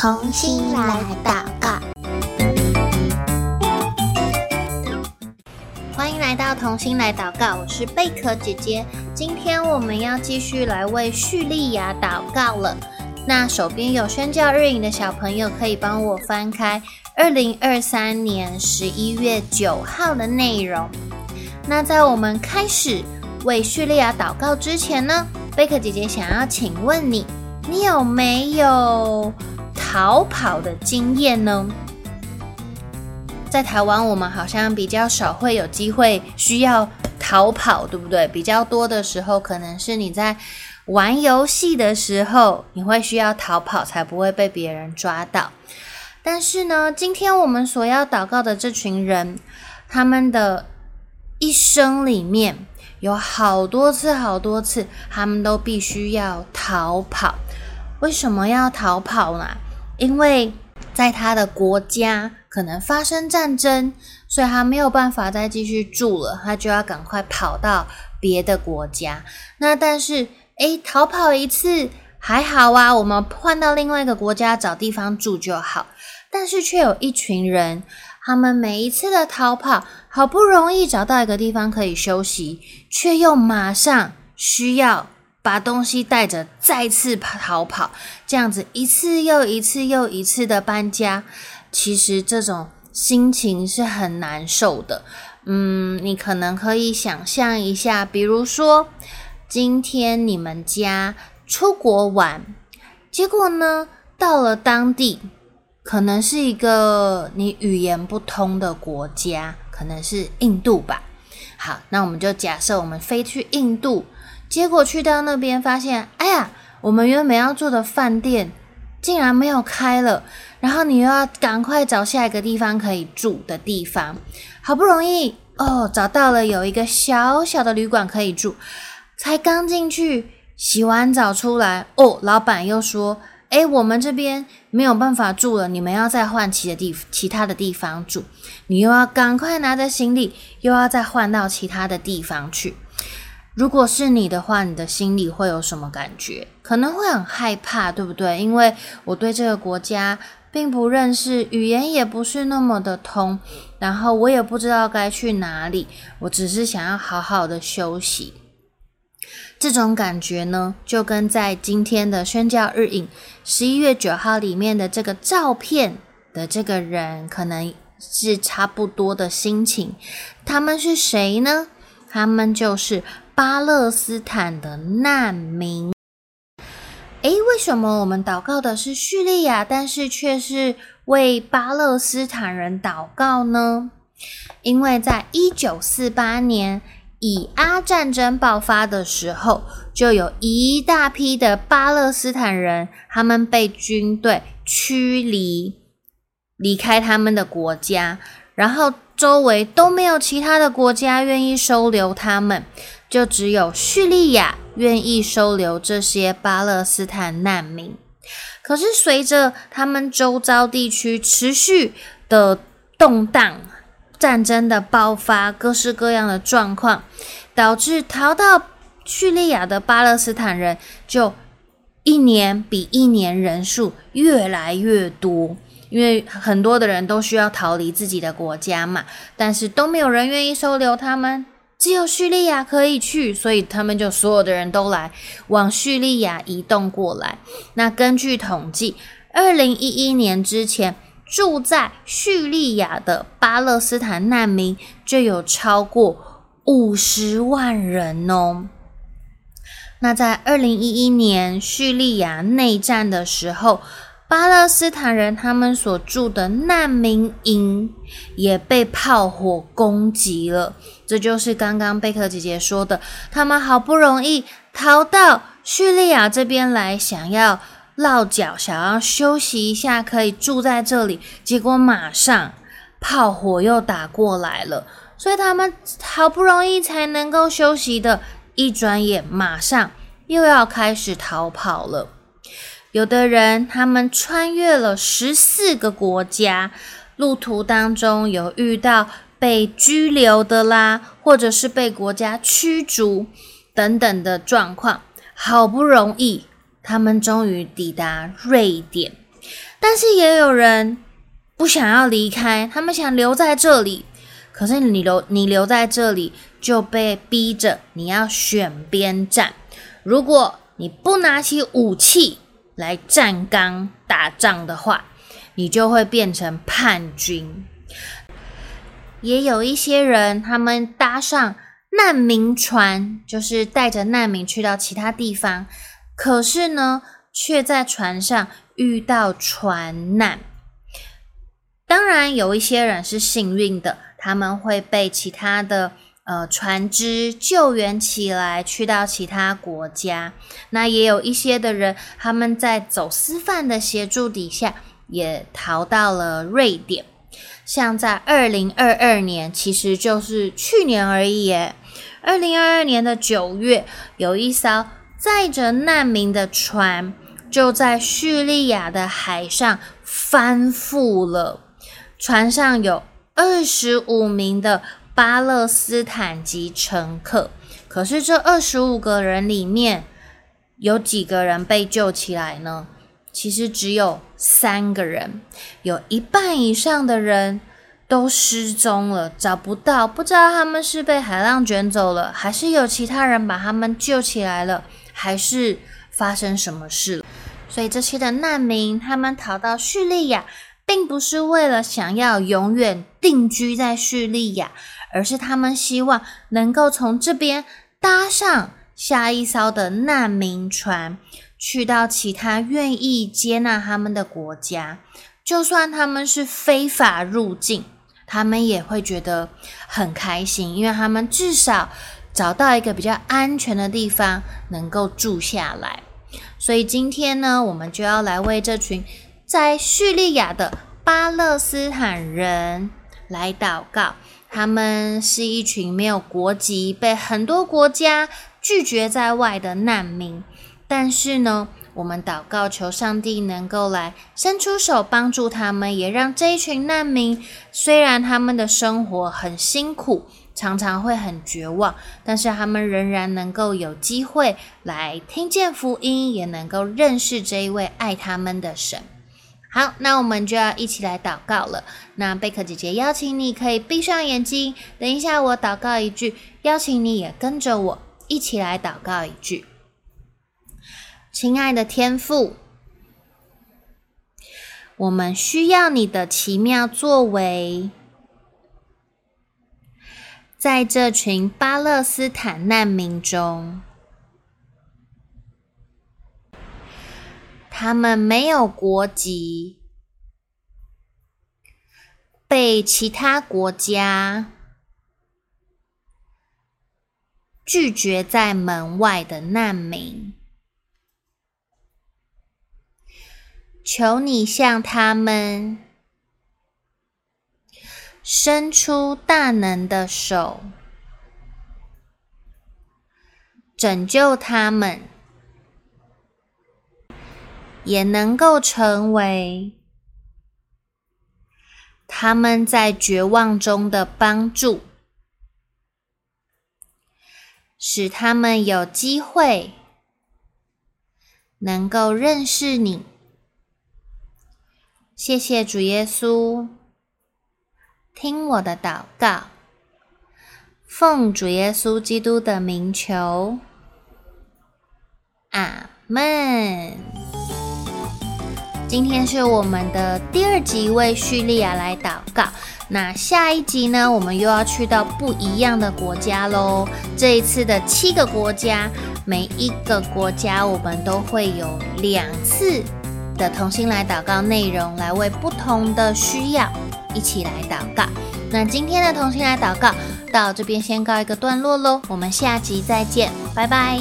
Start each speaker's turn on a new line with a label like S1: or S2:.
S1: 童心来祷告，欢迎来到童心来祷告，我是贝壳姐姐。今天我们要继续来为叙利亚祷告了。那手边有宣教日影的小朋友，可以帮我翻开二零二三年十一月九号的内容。那在我们开始为叙利亚祷告之前呢，贝壳姐姐想要请问你，你有没有逃跑的经验呢？在台湾，我们好像比较少会有机会需要逃跑，对不对？比较多的时候，可能是你在玩游戏的时候，你会需要逃跑，才不会被别人抓到。但是呢，今天我们所要祷告的这群人，他们的一生里面有好多次、好多次，他们都必须要逃跑。为什么要逃跑呢？因为在他的国家可能发生战争，所以他没有办法再继续住了，他就要赶快跑到别的国家。那但是，诶，逃跑一次还好啊，我们换到另外一个国家找地方住就好。但是却有一群人，他们每一次的逃跑，好不容易找到一个地方可以休息，却又马上需要。把东西带着，再次逃跑，这样子一次又一次又一次的搬家，其实这种心情是很难受的。嗯，你可能可以想象一下，比如说今天你们家出国玩，结果呢，到了当地，可能是一个你语言不通的国家，可能是印度吧。好，那我们就假设我们飞去印度。结果去到那边，发现，哎呀，我们原本要住的饭店竟然没有开了，然后你又要赶快找下一个地方可以住的地方。好不容易哦，找到了有一个小小的旅馆可以住，才刚进去洗完澡出来，哦，老板又说，哎，我们这边没有办法住了，你们要再换其的地其他的地方住，你又要赶快拿着行李，又要再换到其他的地方去。如果是你的话，你的心里会有什么感觉？可能会很害怕，对不对？因为我对这个国家并不认识，语言也不是那么的通，然后我也不知道该去哪里，我只是想要好好的休息。这种感觉呢，就跟在今天的宣教日影十一月九号里面的这个照片的这个人，可能是差不多的心情。他们是谁呢？他们就是。巴勒斯坦的难民，诶，为什么我们祷告的是叙利亚，但是却是为巴勒斯坦人祷告呢？因为在一九四八年以阿战争爆发的时候，就有一大批的巴勒斯坦人，他们被军队驱离，离开他们的国家，然后周围都没有其他的国家愿意收留他们。就只有叙利亚愿意收留这些巴勒斯坦难民，可是随着他们周遭地区持续的动荡、战争的爆发、各式各样的状况，导致逃到叙利亚的巴勒斯坦人就一年比一年人数越来越多，因为很多的人都需要逃离自己的国家嘛，但是都没有人愿意收留他们。只有叙利亚可以去，所以他们就所有的人都来往叙利亚移动过来。那根据统计，二零一一年之前住在叙利亚的巴勒斯坦难民就有超过五十万人哦。那在二零一一年叙利亚内战的时候，巴勒斯坦人他们所住的难民营也被炮火攻击了，这就是刚刚贝克姐姐说的，他们好不容易逃到叙利亚这边来，想要落脚，想要休息一下，可以住在这里，结果马上炮火又打过来了，所以他们好不容易才能够休息的，一转眼马上又要开始逃跑了。有的人，他们穿越了十四个国家，路途当中有遇到被拘留的啦，或者是被国家驱逐等等的状况。好不容易，他们终于抵达瑞典。但是也有人不想要离开，他们想留在这里。可是你留你留在这里，就被逼着你要选边站。如果你不拿起武器来站岗打仗的话，你就会变成叛军。也有一些人，他们搭上难民船，就是带着难民去到其他地方，可是呢，却在船上遇到船难。当然，有一些人是幸运的。他们会被其他的呃船只救援起来，去到其他国家。那也有一些的人，他们在走私犯的协助底下，也逃到了瑞典。像在二零二二年，其实就是去年而已耶。二零二二年的九月，有一艘载着难民的船，就在叙利亚的海上翻覆了。船上有二十五名的巴勒斯坦籍乘客，可是这二十五个人里面有几个人被救起来呢？其实只有三个人，有一半以上的人都失踪了，找不到，不知道他们是被海浪卷走了，还是有其他人把他们救起来了，还是发生什么事了？所以这些的难民，他们逃到叙利亚。并不是为了想要永远定居在叙利亚，而是他们希望能够从这边搭上下一艘的难民船，去到其他愿意接纳他们的国家。就算他们是非法入境，他们也会觉得很开心，因为他们至少找到一个比较安全的地方能够住下来。所以今天呢，我们就要来为这群。在叙利亚的巴勒斯坦人来祷告，他们是一群没有国籍、被很多国家拒绝在外的难民。但是呢，我们祷告求上帝能够来伸出手帮助他们，也让这一群难民，虽然他们的生活很辛苦，常常会很绝望，但是他们仍然能够有机会来听见福音，也能够认识这一位爱他们的神。好，那我们就要一起来祷告了。那贝壳姐姐邀请你，可以闭上眼睛。等一下，我祷告一句，邀请你也跟着我一起来祷告一句。亲爱的天父，我们需要你的奇妙作为，在这群巴勒斯坦难民中。他们没有国籍，被其他国家拒绝在门外的难民，求你向他们伸出大能的手，拯救他们。也能够成为他们在绝望中的帮助，使他们有机会能够认识你。谢谢主耶稣，听我的祷告，奉主耶稣基督的名求，阿门。今天是我们的第二集，为叙利亚来祷告。那下一集呢，我们又要去到不一样的国家喽。这一次的七个国家，每一个国家我们都会有两次的同心来祷告内容，来为不同的需要一起来祷告。那今天的同心来祷告到这边先告一个段落喽，我们下集再见，拜拜。